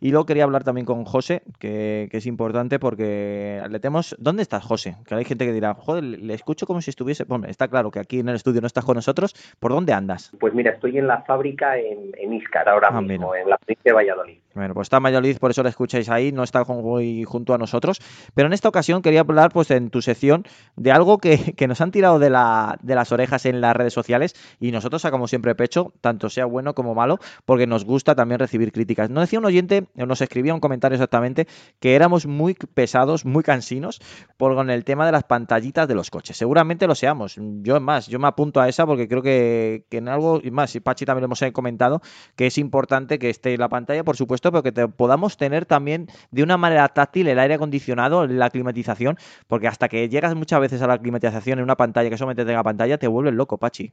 Y luego quería hablar también con José, que, es importante porque le tenemos... ¿Dónde estás, José? Que hay gente que dirá, joder, le escucho como si estuviese... Bueno, está claro que aquí en el estudio no estás con nosotros. ¿Por dónde andas? Pues mira, estoy en la fábrica en, en Iscar ahora ah, mismo, en la provincia de Valladolid. Bueno, pues está en Valladolid, por eso la escucháis ahí, no está muy junto a nosotros. Pero en esta ocasión quería hablar, pues en tu sección, de algo que, que nos han tirado de, la, de las orejas en las redes sociales y nosotros sacamos siempre pecho, tanto sea bueno como malo, porque nos gusta también recibir críticas. No decía un oyente, nos escribía un comentario exactamente, que éramos muy pesados, muy cansinos por con el tema de las pantallitas de los coches. Seguramente lo seamos. Yo más, yo me apunto a esa porque creo que, en algo, y más, y Pachi también lo hemos comentado, que es importante que esté la pantalla, por supuesto, pero que te, podamos tener también de una manera táctil el aire acondicionado, la climatización, porque hasta que llegas muchas veces a la climatización en una pantalla que solamente tenga pantalla, te vuelves loco, Pachi.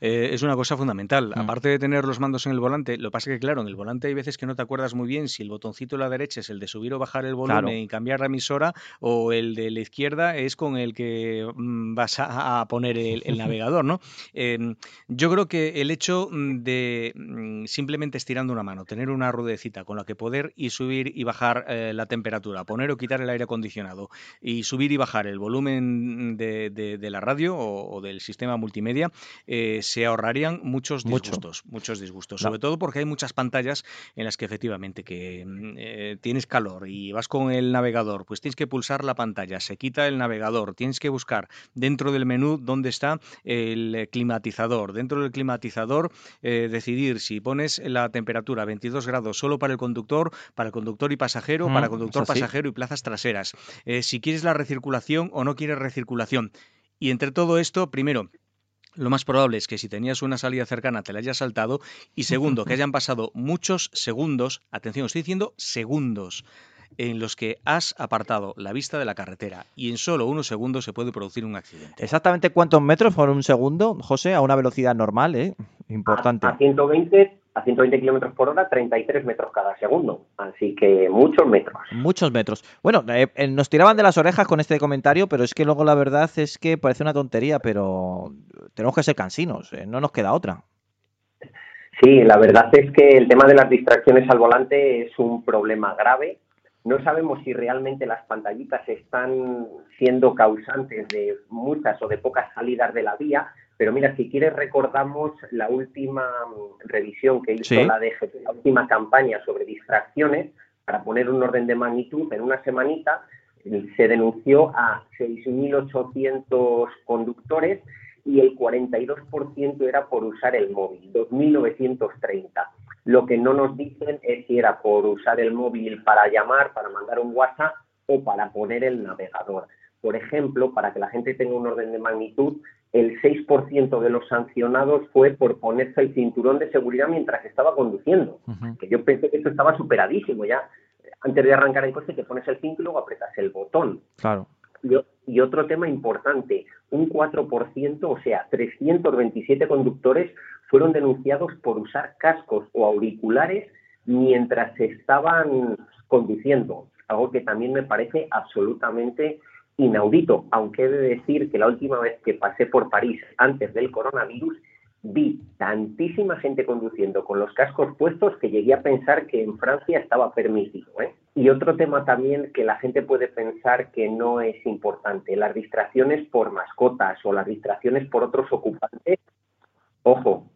Eh, es una cosa fundamental. Mm. Aparte de tener los mandos en el volante, lo que pasa es que, claro, en el volante hay veces que no te acuerdas muy bien si el botoncito de la derecha es el de subir o bajar el volumen y cambiar la emisora, o el de la izquierda es con el que mm, vas a, poner el, navegador, ¿no? Em, yo creo que el hecho de mm, simplemente estirando una mano, tener una con la que poder y subir y bajar eh, la temperatura, poner o quitar el aire acondicionado y subir y bajar el volumen de, la radio o, del sistema multimedia, eh, se ahorrarían muchos disgustos, muchos disgustos, sobre todo porque hay muchas pantallas en las que efectivamente que mm, eh, tienes calor y vas con el navegador, pues tienes que pulsar la pantalla, se quita el navegador, tienes que buscar dentro del menú dónde está el climatizador, dentro del climatizador decidir si pones la temperatura 22 grados solo para el conductor, para el conductor y pasajero, para conductor, pasajero y plazas traseras, si quieres la recirculación o no quieres recirculación. Y entre todo esto, primero, lo más probable es que si tenías una salida cercana te la hayas saltado y segundo, que hayan pasado muchos segundos, atención, estoy diciendo segundos, en los que has apartado la vista de la carretera y en solo unos segundos se puede producir un accidente. ¿Exactamente cuántos metros por un segundo, José? A una velocidad normal, ¿eh? Importante. A, 120 a 120 kilómetros por hora, 33 metros cada segundo. Así que muchos metros. Muchos metros. Bueno, eh, eh, nos tiraban de las orejas con este comentario, pero es que luego la verdad es que parece una tontería, pero tenemos que ser cansinos, eh, no nos queda otra. Sí, la verdad es que el tema de las distracciones al volante es un problema grave. No sabemos si realmente las pantallitas están siendo causantes de muchas o de pocas salidas de la vía, pero mira, si quieres recordamos la última mm, revisión que hizo la DGT, la última campaña sobre distracciones, para poner un orden de magnitud, en una semanita se denunció a 6.800 conductores y el 42% era por usar el móvil, 2.930. Lo que no nos dicen es si era por usar el móvil para llamar, para mandar un WhatsApp o para poner el navegador. Por ejemplo, para que la gente tenga un orden de magnitud, el 6% de los sancionados fue por ponerse el cinturón de seguridad mientras estaba conduciendo. Que yo pensé que esto estaba superadísimo ya. Antes de arrancar el coche te pones el cinturón y luego apretas el botón. Claro. Y, otro tema importante, un 4%, o sea, 327 conductores fueron denunciados por usar cascos o auriculares mientras estaban conduciendo, algo que también me parece absolutamente inaudito, aunque he de decir que la última vez que pasé por París antes del coronavirus, vi tantísima gente conduciendo con los cascos puestos que llegué a pensar que en Francia estaba permitido. ¿eh? Y otro tema también que la gente puede pensar que no es importante, las distracciones por mascotas o las distracciones por otros ocupantes. Ojo,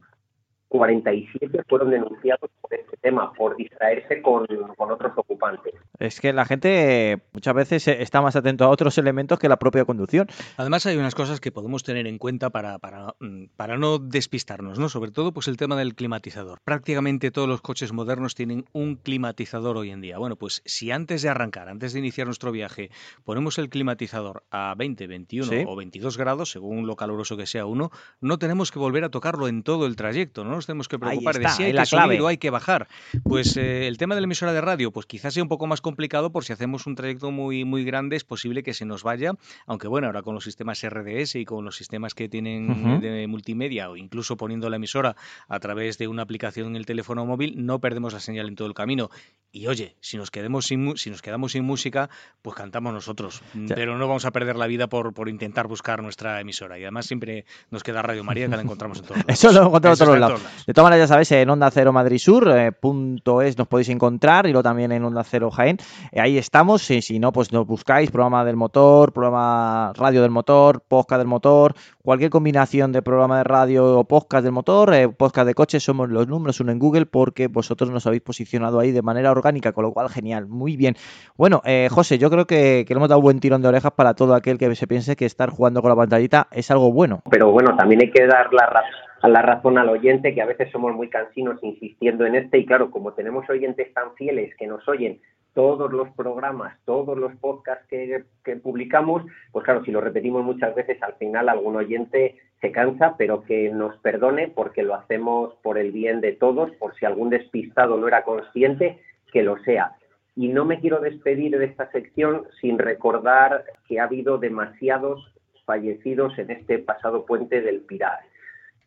47 fueron denunciados por este tema, por distraerse con, otros ocupantes. Es que la gente muchas veces está más atento a otros elementos que la propia conducción. Además hay unas cosas que podemos tener en cuenta para, para, mm, para no despistarnos, ¿no? Sobre todo pues el tema del climatizador. Prácticamente todos los coches modernos tienen un climatizador hoy en día. Bueno, pues si antes de arrancar, antes de iniciar nuestro viaje, ponemos el climatizador a 20, 21 o 22 grados, según lo caluroso que sea uno, no tenemos que volver a tocarlo en todo el trayecto, ¿no? Tenemos que preocupar de si hay que subir o hay que bajar. Pues eh, el tema de la emisora de radio, pues quizás sea un poco más complicado por si hacemos un trayecto muy, muy grande, es posible que se nos vaya, aunque bueno, ahora con los sistemas RDS y con los sistemas que tienen de multimedia o incluso poniendo la emisora a través de una aplicación en el teléfono móvil, no perdemos la señal en todo el camino. Y oye, si nos, quedemos sin, si nos quedamos sin música, pues cantamos nosotros. Pero no vamos a perder la vida por, por intentar buscar nuestra emisora. Y además siempre nos queda Radio María, que la encontramos en todos lados. Eso lo encontramos en todos lados. De todas maneras, ya sabéis, en Onda Cero Madrid Sur, eh, punto es, nos podéis encontrar y luego también en Onda Cero Jaén. Eh, ahí estamos, y si no, pues nos buscáis, programa del motor, programa radio del motor, podcast del motor, cualquier combinación de programa de radio o podcast del motor, eh, podcast de coches, somos los números uno en Google porque vosotros nos habéis posicionado ahí de manera orgánica, con lo cual genial, muy bien. Bueno, José, yo creo que, que le hemos dado un buen tirón de orejas para todo aquel que se piense que estar jugando con la pantallita es algo bueno. Pero bueno, también hay que dar la razón la razón al oyente, que a veces somos muy cansinos insistiendo en este, y claro, como tenemos oyentes tan fieles que nos oyen todos los programas, todos los podcasts que, publicamos, pues claro, si lo repetimos muchas veces, al final algún oyente se cansa, pero que nos perdone porque lo hacemos por el bien de todos, por si algún despistado no era consciente, que lo sea. Y no me quiero despedir de esta sección sin recordar que ha habido demasiados fallecidos en este pasado puente del Pilar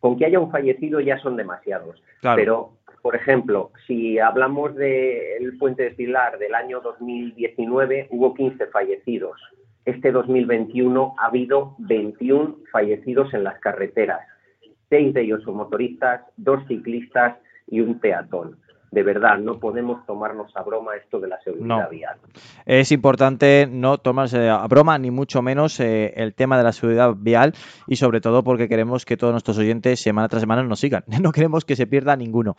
con que haya un fallecido ya son demasiados. Pero, por ejemplo, si hablamos del puente de Pilar del año 2019, hubo 15 fallecidos. Este 2021 ha habido 21 fallecidos en las carreteras. Seis de ellos son motoristas, dos ciclistas y un peatón de verdad no podemos tomarnos a broma esto de la seguridad vial. Es importante no tomarse a broma, ni mucho menos eh, el tema de la seguridad vial y sobre todo porque queremos que todos nuestros oyentes semana tras semana nos sigan. No queremos que se pierda ninguno.